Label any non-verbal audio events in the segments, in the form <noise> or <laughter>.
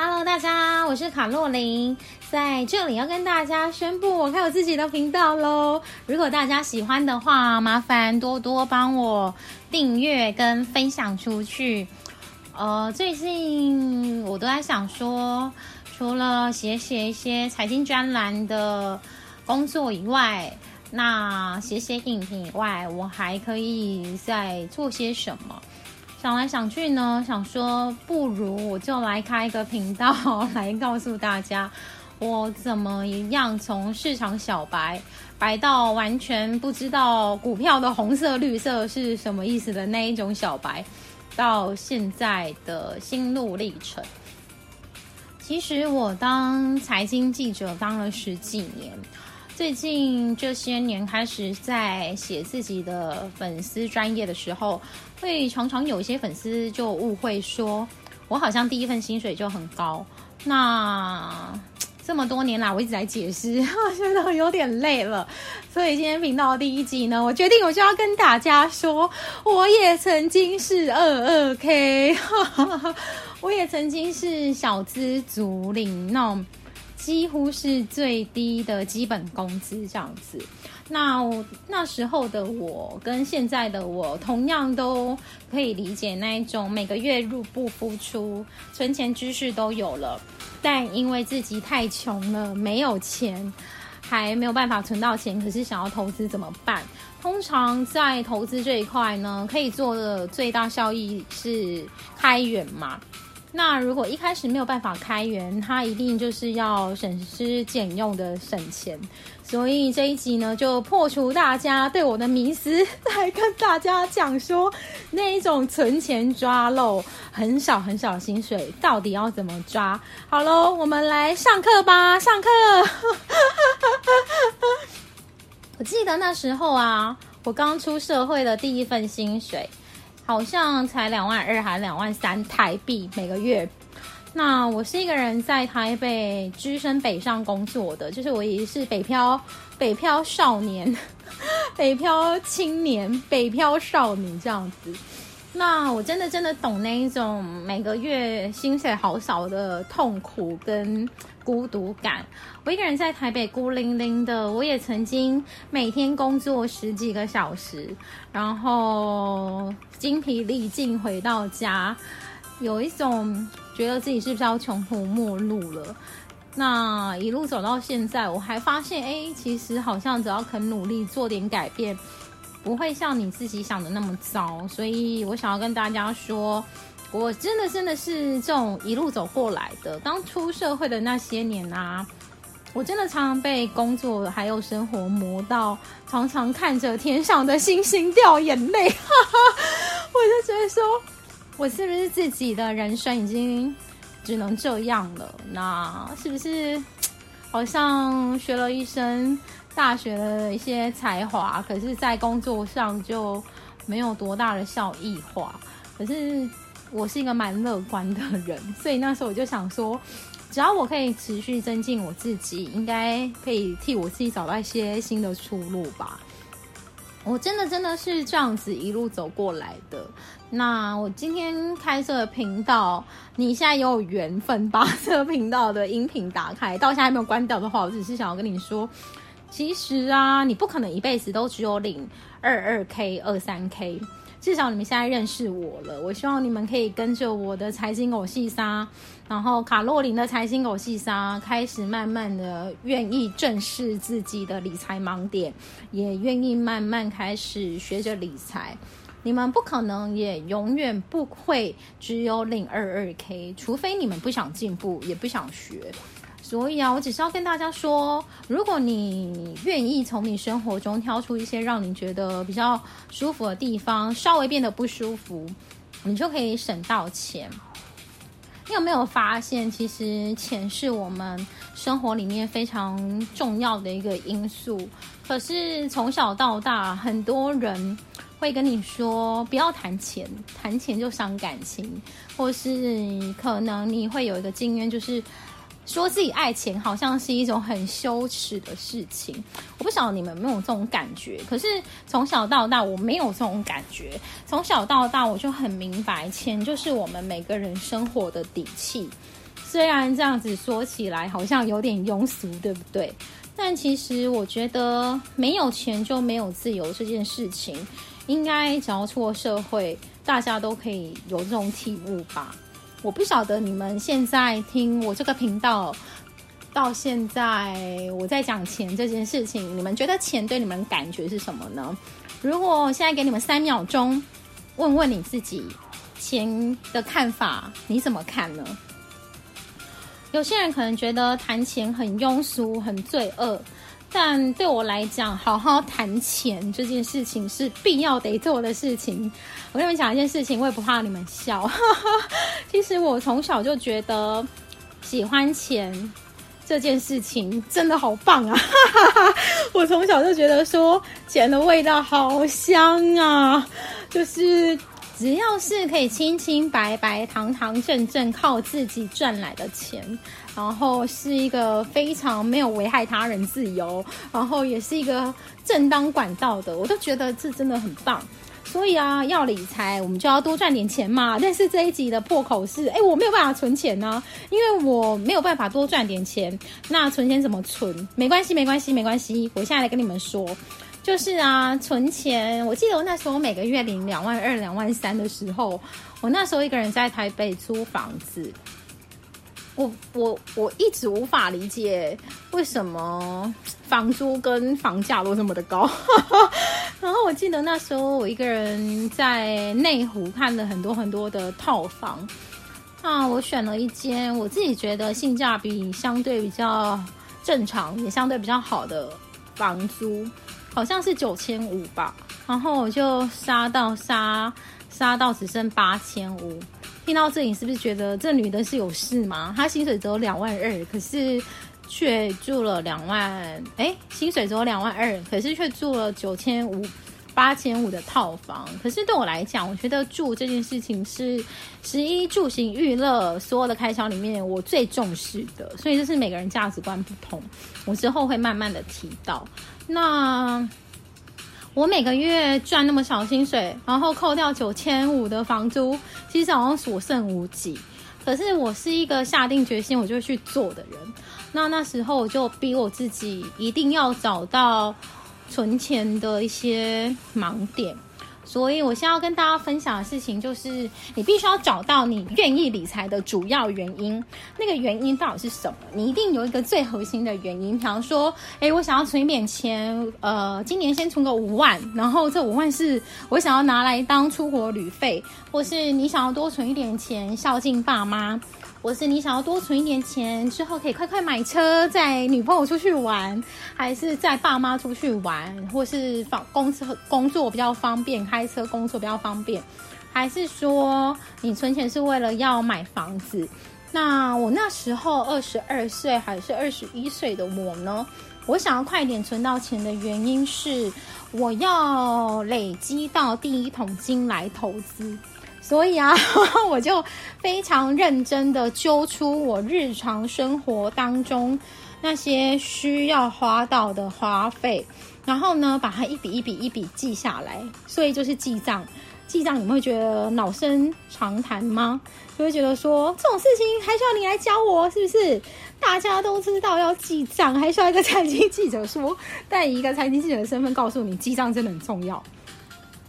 Hello，大家，我是卡洛琳，在这里要跟大家宣布，我开有自己的频道喽。如果大家喜欢的话，麻烦多多帮我订阅跟分享出去。呃，最近我都在想说，除了写写一些财经专栏的工作以外，那写写影评以外，我还可以再做些什么？想来想去呢，想说不如我就来开一个频道，来告诉大家我怎么一样从市场小白白到完全不知道股票的红色绿色是什么意思的那一种小白，到现在的心路历程。其实我当财经记者当了十几年。最近这些年开始在写自己的粉丝专业的时候，会常常有一些粉丝就误会说，我好像第一份薪水就很高。那这么多年来，我一直在解释，觉得有点累了。所以今天频道第一集呢，我决定我就要跟大家说，我也曾经是二二 K，我也曾经是小资族领那种。几乎是最低的基本工资这样子。那那时候的我跟现在的我，同样都可以理解那一种每个月入不敷出，存钱知识都有了，但因为自己太穷了，没有钱，还没有办法存到钱，可是想要投资怎么办？通常在投资这一块呢，可以做的最大效益是开源嘛。那如果一开始没有办法开源，它一定就是要省吃俭用的省钱。所以这一集呢，就破除大家对我的迷思，来跟大家讲说，那一种存钱抓漏很少很少薪水，到底要怎么抓？好喽，我们来上课吧，上课。<laughs> 我记得那时候啊，我刚出社会的第一份薪水。好像才两万二还两万三台币每个月。那我是一个人在台北居身北上工作的，就是我也是北漂北漂少年、<laughs> 北漂青年、北漂少女这样子。那我真的真的懂那一种每个月薪水好少的痛苦跟孤独感。我一个人在台北孤零零的，我也曾经每天工作十几个小时，然后精疲力尽回到家，有一种觉得自己是不是要穷途末路了。那一路走到现在，我还发现，哎，其实好像只要肯努力做点改变。不会像你自己想的那么糟，所以我想要跟大家说，我真的真的是这种一路走过来的。刚出社会的那些年啊，我真的常常被工作还有生活磨到，常常看着天上的星星掉眼泪。哈 <laughs> 哈我就觉得说，我是不是自己的人生已经只能这样了？那是不是好像学了一身？大学的一些才华，可是，在工作上就没有多大的效益化。可是，我是一个蛮乐观的人，所以那时候我就想说，只要我可以持续增进我自己，应该可以替我自己找到一些新的出路吧。我真的真的是这样子一路走过来的。那我今天开设频道，你现在也有缘分把这个频道的音频打开，到现在还没有关掉的话，我只是想要跟你说。其实啊，你不可能一辈子都只有领二二 k、二三 k。至少你们现在认识我了，我希望你们可以跟着我的财经狗细沙，然后卡洛琳的财经狗细沙，开始慢慢的愿意正视自己的理财盲点，也愿意慢慢开始学着理财。你们不可能也永远不会只有领二二 k，除非你们不想进步，也不想学。所以啊，我只是要跟大家说，如果你愿意从你生活中挑出一些让你觉得比较舒服的地方，稍微变得不舒服，你就可以省到钱。你有没有发现，其实钱是我们生活里面非常重要的一个因素？可是从小到大，很多人会跟你说不要谈钱，谈钱就伤感情，或是可能你会有一个经验，就是。说自己爱钱好像是一种很羞耻的事情，我不晓得你们有没有这种感觉。可是从小到大我没有这种感觉，从小到大我就很明白，钱就是我们每个人生活的底气。虽然这样子说起来好像有点庸俗，对不对？但其实我觉得没有钱就没有自由这件事情，应该只要出了社会，大家都可以有这种体悟吧。我不晓得你们现在听我这个频道到现在，我在讲钱这件事情，你们觉得钱对你们感觉是什么呢？如果现在给你们三秒钟，问问你自己，钱的看法你怎么看呢？有些人可能觉得谈钱很庸俗、很罪恶，但对我来讲，好好谈钱这件事情是必要得做的事情。我跟你们讲一件事情，我也不怕你们笑。<laughs> 其实我从小就觉得喜欢钱这件事情真的好棒啊！<laughs> 我从小就觉得说钱的味道好香啊，就是。只要是可以清清白白、堂堂正正靠自己赚来的钱，然后是一个非常没有危害他人自由，然后也是一个正当管道的，我都觉得这真的很棒。所以啊，要理财，我们就要多赚点钱嘛。但是这一集的破口是：哎，我没有办法存钱呢，因为我没有办法多赚点钱。那存钱怎么存？没关系，没关系，没关系。我现在来跟你们说。就是啊，存钱。我记得我那时候每个月领两万二、两万三的时候，我那时候一个人在台北租房子。我我我一直无法理解为什么房租跟房价都这么的高。<laughs> 然后我记得那时候我一个人在内湖看了很多很多的套房，那我选了一间我自己觉得性价比相对比较正常，也相对比较好的房租。好像是九千五吧，然后我就杀到杀杀到只剩八千五。听到这里是不是觉得这女的是有事吗？她薪水只有两万二，可是却住了两万，哎，薪水只有两万二，可是却住了九千五。八千五的套房，可是对我来讲，我觉得住这件事情是十一住行娱乐所有的开销里面我最重视的，所以这是每个人价值观不同。我之后会慢慢的提到。那我每个月赚那么少薪水，然后扣掉九千五的房租，其实好像所剩无几。可是我是一个下定决心我就去做的人。那那时候我就逼我自己一定要找到。存钱的一些盲点，所以我现在要跟大家分享的事情就是，你必须要找到你愿意理财的主要原因。那个原因到底是什么？你一定有一个最核心的原因。比方说，哎，我想要存一点钱，呃，今年先存个五万，然后这五万是我想要拿来当出国旅费，或是你想要多存一点钱孝敬爸妈。或是你想要多存一点钱，之后可以快快买车，载女朋友出去玩，还是载爸妈出去玩，或是方公车工作比较方便，开车工作比较方便，还是说你存钱是为了要买房子？那我那时候二十二岁还是二十一岁的我呢？我想要快点存到钱的原因是，我要累积到第一桶金来投资。所以啊，<laughs> 我就非常认真的揪出我日常生活当中那些需要花到的花费，然后呢，把它一笔一笔一笔记下来。所以就是记账，记账你们会觉得老生常谈吗？就会觉得说这种事情还需要你来教我，是不是？大家都知道要记账，还需要一个财经记者说，但一个财经记者的身份告诉你，记账真的很重要。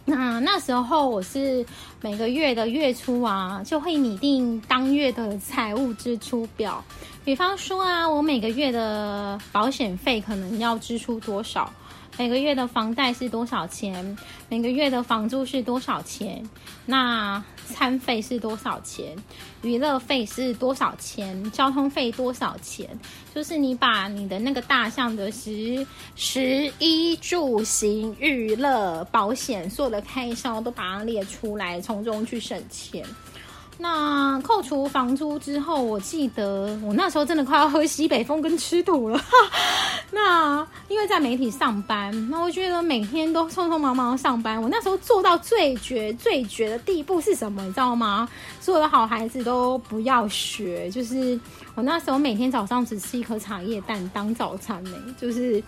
那那时候我是每个月的月初啊，就会拟定当月的财务支出表。比方说啊，我每个月的保险费可能要支出多少？每个月的房贷是多少钱？每个月的房租是多少钱？那餐费是多少钱？娱乐费是多少钱？交通费多少钱？就是你把你的那个大项的十十一住行娱乐保险所有的开销都把它列出来，从中去省钱。那扣除房租之后，我记得我那时候真的快要喝西北风跟吃土了。那因为在媒体上班，那我觉得每天都匆匆忙忙上班。我那时候做到最绝最绝的地步是什么？你知道吗？所有的好孩子都不要学。就是我那时候每天早上只吃一颗茶叶蛋当早餐呢，就是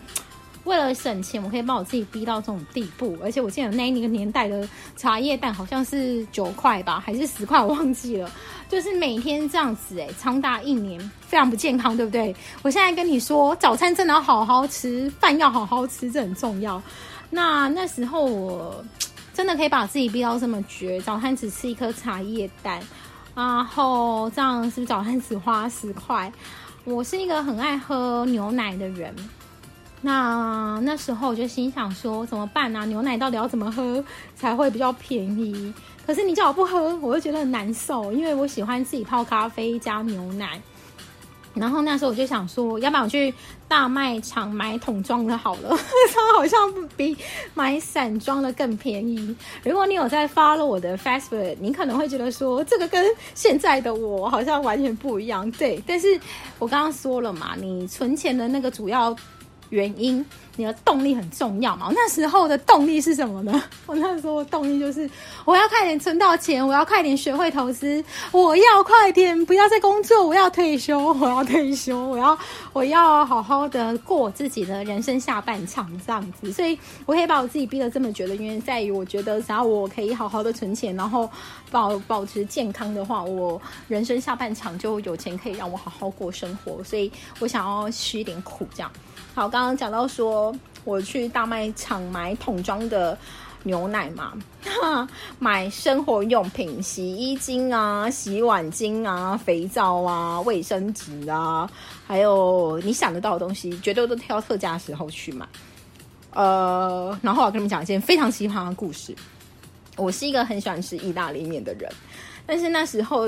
为了省钱，我可以把我自己逼到这种地步。而且我记得那那个年代的茶叶蛋好像是九块吧，还是十块，我忘记了。就是每天这样子，哎，长达一年，非常不健康，对不对？我现在跟你说，早餐真的要好好吃，饭要好好吃，这很重要。那那时候我真的可以把自己逼到这么绝，早餐只吃一颗茶叶蛋，然后这样是不是早餐只花十块。我是一个很爱喝牛奶的人，那那时候我就心想说怎么办呢？牛奶到底要怎么喝才会比较便宜？可是你叫我不喝，我就觉得很难受，因为我喜欢自己泡咖啡加牛奶。然后那时候我就想说，要不然我去大卖场买桶装的好了，它好像比买散装的更便宜。如果你有在发了我的 Facebook，你可能会觉得说，这个跟现在的我好像完全不一样。对，但是我刚刚说了嘛，你存钱的那个主要。原因，你的动力很重要嘛？那时候的动力是什么呢？<laughs> 我那时候的动力就是我要快点存到钱，我要快点学会投资，我要快点不要再工作，我要退休，我要退休，我要我要好好的过我自己的人生下半场这样子。所以我可以把我自己逼得这么觉得，原因在于我觉得只要我可以好好的存钱，然后保保持健康的话，我人生下半场就有钱可以让我好好过生活。所以我想要吃一点苦，这样。好，刚刚讲到说我去大卖场买桶装的牛奶嘛，买生活用品，洗衣精啊、洗碗精啊、肥皂啊、卫生纸啊，还有你想得到的东西，绝对都挑特价时候去买。呃，然后我跟你们讲一件非常奇葩的故事。我是一个很喜欢吃意大利面的人，但是那时候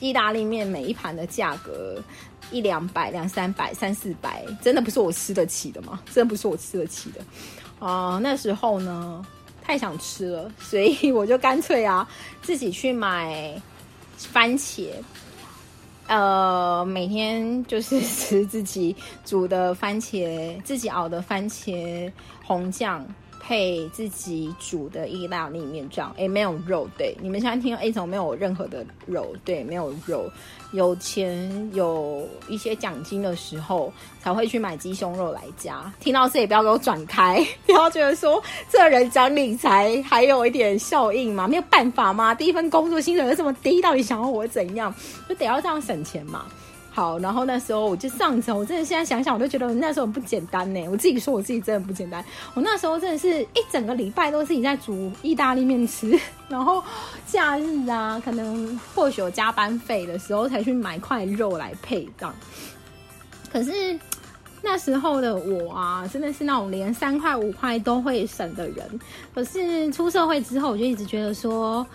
意大利面每一盘的价格。一两百、两三百、三四百，真的不是我吃得起的吗？真的不是我吃得起的啊！那时候呢，太想吃了，所以我就干脆啊，自己去买番茄，呃，每天就是吃自己煮的番茄，自己熬的番茄红酱。配自己煮的意大利面酱，哎，没有肉，对，你们现在听 A 种没有任何的肉，对，没有肉，有钱有一些奖金的时候才会去买鸡胸肉来加。听到这里不要给我转开，<laughs> 不要觉得说这人讲理财还有一点效应嘛，没有办法吗？第一份工作薪水又这么低，到底想要我怎样？就得要这样省钱嘛。好，然后那时候我就上车，我真的现在想想，我都觉得那时候很不简单呢。我自己说我自己真的不简单，我那时候真的是一整个礼拜都是己在煮意大利面吃，然后假日啊，可能或许有加班费的时候才去买块肉来配这样。可是那时候的我啊，真的是那种连三块五块都会省的人。可是出社会之后，我就一直觉得说。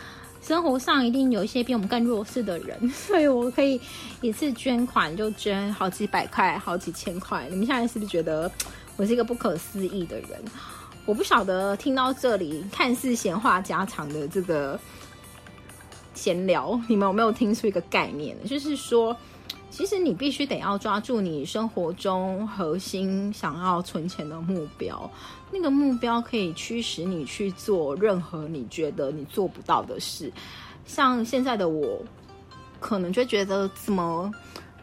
生活上一定有一些比我们更弱势的人，<laughs> 所以我可以一次捐款就捐好几百块、好几千块。你们现在是不是觉得我是一个不可思议的人？我不晓得听到这里看似闲话家常的这个闲聊，你们有没有听出一个概念？就是说，其实你必须得要抓住你生活中核心想要存钱的目标。那个目标可以驱使你去做任何你觉得你做不到的事。像现在的我，可能就觉得怎么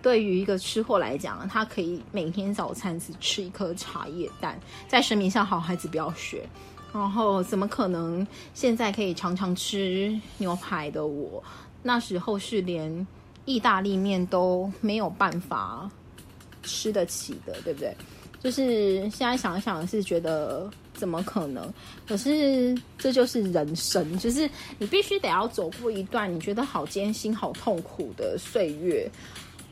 对于一个吃货来讲，他可以每天早餐只吃一颗茶叶蛋，在生命上好孩子不要学。然后怎么可能现在可以常常吃牛排的我，那时候是连意大利面都没有办法吃得起的，对不对？就是现在想想是觉得怎么可能？可是这就是人生，就是你必须得要走过一段你觉得好艰辛、好痛苦的岁月，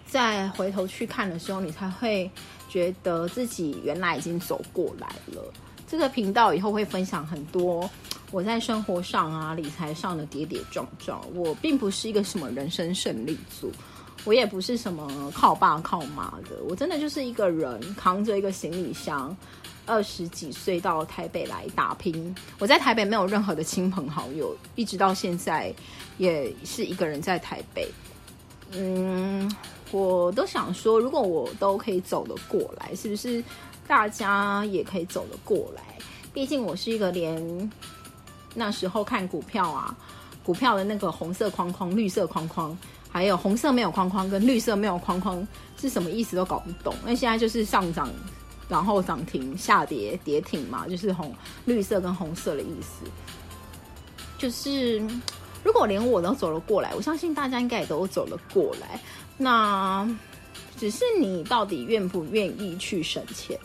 再回头去看的时候，你才会觉得自己原来已经走过来了。这个频道以后会分享很多我在生活上啊、理财上的跌跌撞撞。我并不是一个什么人生胜利组。我也不是什么靠爸靠妈的，我真的就是一个人扛着一个行李箱，二十几岁到台北来打拼。我在台北没有任何的亲朋好友，一直到现在也是一个人在台北。嗯，我都想说，如果我都可以走得过来，是不是大家也可以走得过来？毕竟我是一个连那时候看股票啊，股票的那个红色框框、绿色框框。还有红色没有框框跟绿色没有框框是什么意思都搞不懂。那现在就是上涨然后涨停下跌跌停嘛，就是红绿色跟红色的意思。就是如果连我都走了过来，我相信大家应该也都走了过来。那只是你到底愿不愿意去省钱？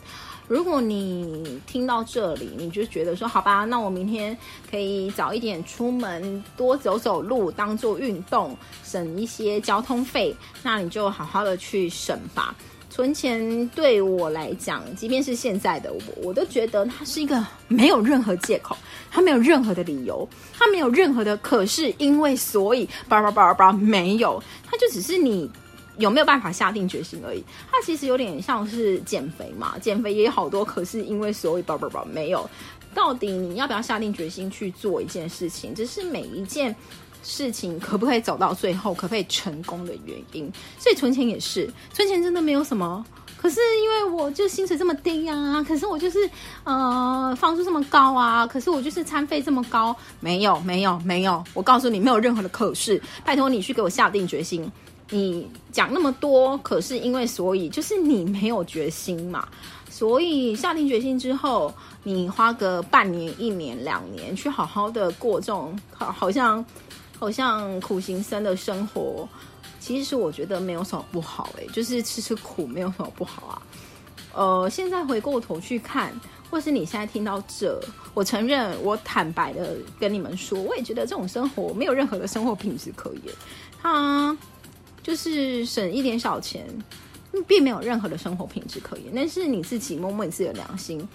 如果你听到这里，你就觉得说好吧，那我明天可以早一点出门，多走走路，当做运动，省一些交通费，那你就好好的去省吧。存钱对我来讲，即便是现在的我，我都觉得它是一个没有任何借口，它没有任何的理由，它没有任何的可是因为所以叭叭叭叭没有，它就只是你。有没有办法下定决心而已？它其实有点像是减肥嘛，减肥也有好多，可是因为所谓宝宝宝没有，到底你要不要下定决心去做一件事情？这是每一件事情可不可以走到最后，可不可以成功的原因。所以存钱也是，存钱真的没有什么。可是因为我就薪水这么低呀，可是我就是呃房租这么高啊，可是我就是餐费这么高，没有没有没有，我告诉你没有任何的可是，拜托你去给我下定决心。你讲那么多，可是因为所以就是你没有决心嘛，所以下定决心之后，你花个半年、一年、两年去好好的过这种好好像好像苦行僧的生活，其实我觉得没有什么不好诶，就是吃吃苦没有什么不好啊。呃，现在回过头去看，或是你现在听到这，我承认，我坦白的跟你们说，我也觉得这种生活没有任何的生活品质可言，它。就是省一点小钱，并没有任何的生活品质可言。但是你自己摸摸你自己的良心，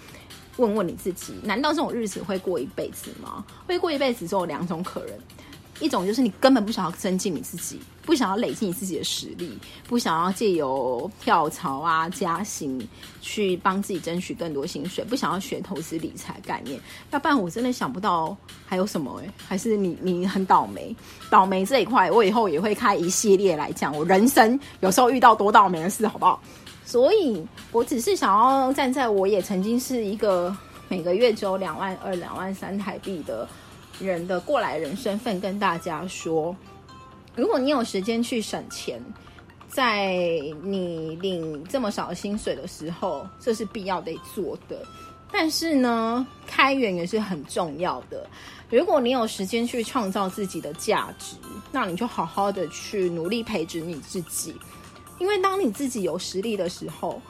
问问你自己，难道这种日子会过一辈子吗？会过一辈子只有两种可能。一种就是你根本不想要增进你自己，不想要累积你自己的实力，不想要借由跳槽啊、加薪去帮自己争取更多薪水，不想要学投资理财概念。要不然我真的想不到还有什么哎，还是你你很倒霉，倒霉这一块我以后也会开一系列来讲。我人生有时候遇到多倒霉的事，好不好？所以我只是想要站在我也曾经是一个每个月只有两万二、两万三台币的。人的过来人身份跟大家说，如果你有时间去省钱，在你领这么少薪水的时候，这是必要得做的。但是呢，开源也是很重要的。如果你有时间去创造自己的价值，那你就好好的去努力培植你自己。因为当你自己有实力的时候，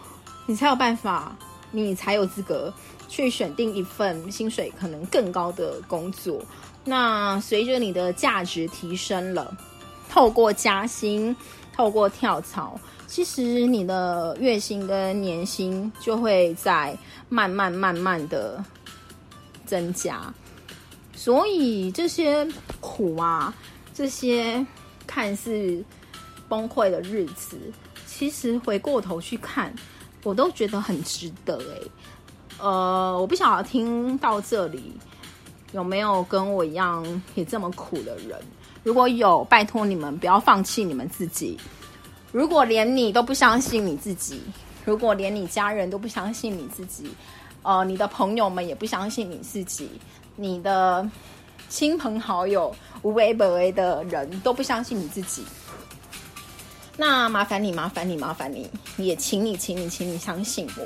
你才有办法，你才有资格。去选定一份薪水可能更高的工作，那随着你的价值提升了，透过加薪，透过跳槽，其实你的月薪跟年薪就会在慢慢慢慢的增加。所以这些苦啊，这些看似崩溃的日子，其实回过头去看，我都觉得很值得诶。呃，我不想要听到这里有没有跟我一样也这么苦的人。如果有，拜托你们不要放弃你们自己。如果连你都不相信你自己，如果连你家人都不相信你自己，呃，你的朋友们也不相信你自己，你的亲朋好友无微不微的人都不相信你自己，那麻烦你，麻烦你，麻烦你，也请你，请你，请你相信我。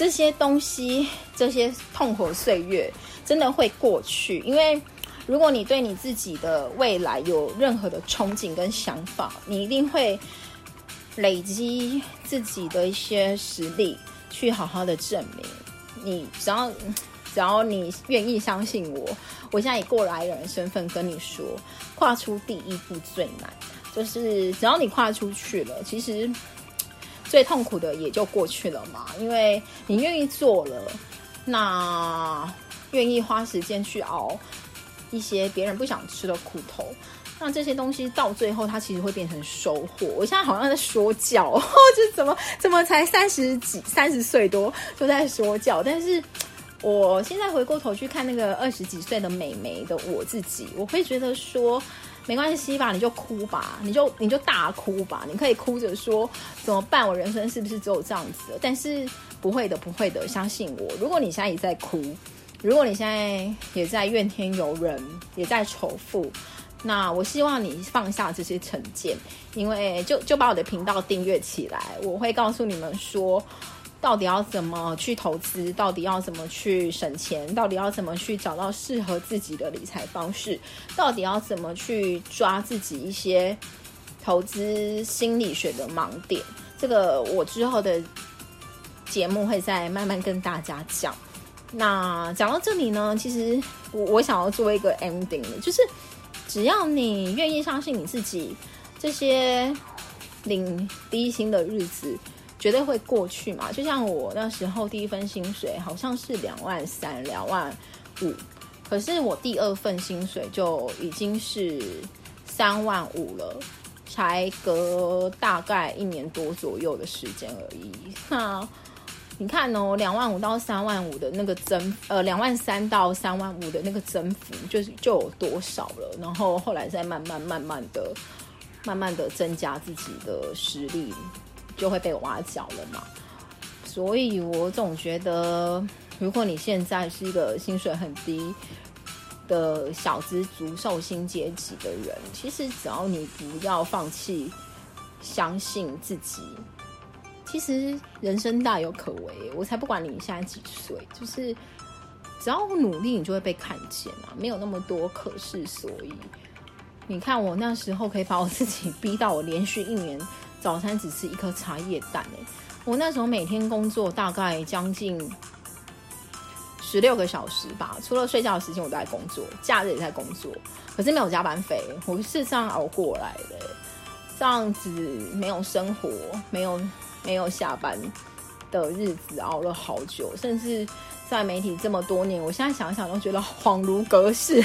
这些东西，这些痛苦岁月，真的会过去。因为如果你对你自己的未来有任何的憧憬跟想法，你一定会累积自己的一些实力，去好好的证明。你只要只要你愿意相信我，我现在以过来人身份跟你说，跨出第一步最难，就是只要你跨出去了，其实。最痛苦的也就过去了嘛，因为你愿意做了，那愿意花时间去熬一些别人不想吃的苦头，那这些东西到最后它其实会变成收获。我现在好像在说教，<laughs> 就怎么怎么才三十几、三十岁多就在说教，但是我现在回过头去看那个二十几岁的美眉的我自己，我会觉得说。没关系吧，你就哭吧，你就你就大哭吧，你可以哭着说怎么办？我人生是不是只有这样子？但是不会的，不会的，相信我。如果你现在也在哭，如果你现在也在怨天尤人，也在仇富，那我希望你放下这些成见，因为就就把我的频道订阅起来，我会告诉你们说，到底要怎么去投资？到底要怎么去省钱？到底要怎么去找到适合自己的理财方式？到底要怎么去抓自己一些投资心理学的盲点？这个我之后的节目会再慢慢跟大家讲。那讲到这里呢，其实我我想要做一个 ending，就是只要你愿意相信你自己，这些领低薪的日子。绝对会过去嘛？就像我那时候第一份薪水好像是两万三、两万五，可是我第二份薪水就已经是三万五了，才隔大概一年多左右的时间而已。那你看哦，两万五到三万五的那个增，呃，两万三到三万五的那个增幅，就是就有多少了？然后后来再慢慢、慢慢的、慢慢的增加自己的实力。就会被挖角了嘛，所以我总觉得，如果你现在是一个薪水很低的小资族、寿星阶级的人，其实只要你不要放弃，相信自己，其实人生大有可为。我才不管你现在几岁，就是只要我努力，你就会被看见啊！没有那么多可是，所以你看我那时候可以把我自己逼到我连续一年。早餐只吃一颗茶叶蛋哎！我那时候每天工作大概将近十六个小时吧，除了睡觉的时间我都在工作，假日也在工作，可是没有加班费，我是这样熬过来的。这样子没有生活，没有没有下班的日子，熬了好久，甚至在媒体这么多年，我现在想想都觉得恍如隔世。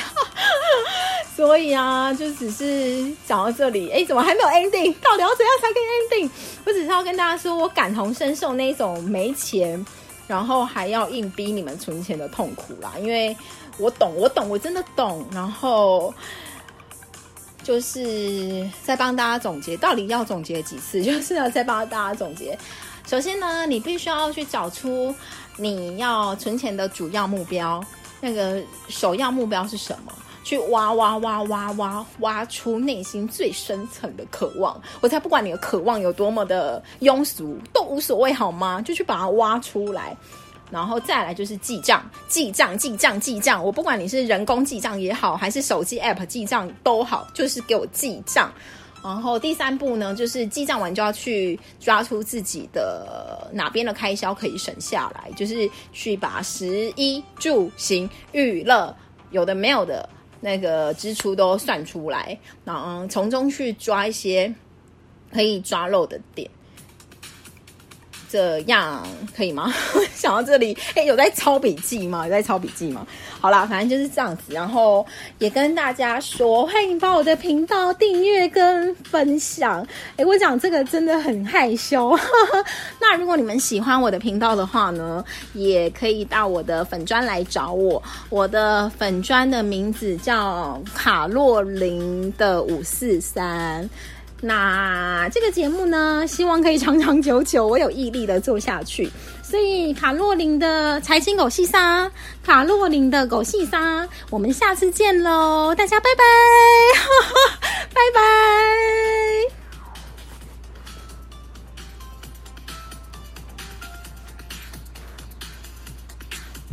所以啊，就只是讲到这里，哎，怎么还没有 ending？到底要怎样才可以 ending？我只是要跟大家说，我感同身受那种没钱，然后还要硬逼你们存钱的痛苦啦。因为我懂，我懂，我真的懂。然后就是再帮大家总结，到底要总结几次？就是要再帮大家总结。首先呢，你必须要去找出你要存钱的主要目标，那个首要目标是什么？去挖挖挖挖挖挖出内心最深层的渴望，我才不管你的渴望有多么的庸俗，都无所谓好吗？就去把它挖出来，然后再来就是记账，记账，记账，记账。我不管你是人工记账也好，还是手机 app 记账都好，就是给我记账。然后第三步呢，就是记账完就要去抓出自己的哪边的开销可以省下来，就是去把食衣住行娱乐有的没有的。那个支出都算出来，然后从中去抓一些可以抓漏的点。这样可以吗？<laughs> 想到这里，哎，有在抄笔记吗？有在抄笔记吗？好啦，反正就是这样子。然后也跟大家说，欢迎把我的频道订阅跟分享。哎，我讲这个真的很害羞。<laughs> 那如果你们喜欢我的频道的话呢，也可以到我的粉砖来找我。我的粉砖的名字叫卡洛琳的五四三。那这个节目呢希望可以长长久久我有毅力的做下去。所以卡洛琳的财经狗细沙卡洛琳的狗细沙我们下次见喽大家拜拜哈哈 <laughs> 拜拜。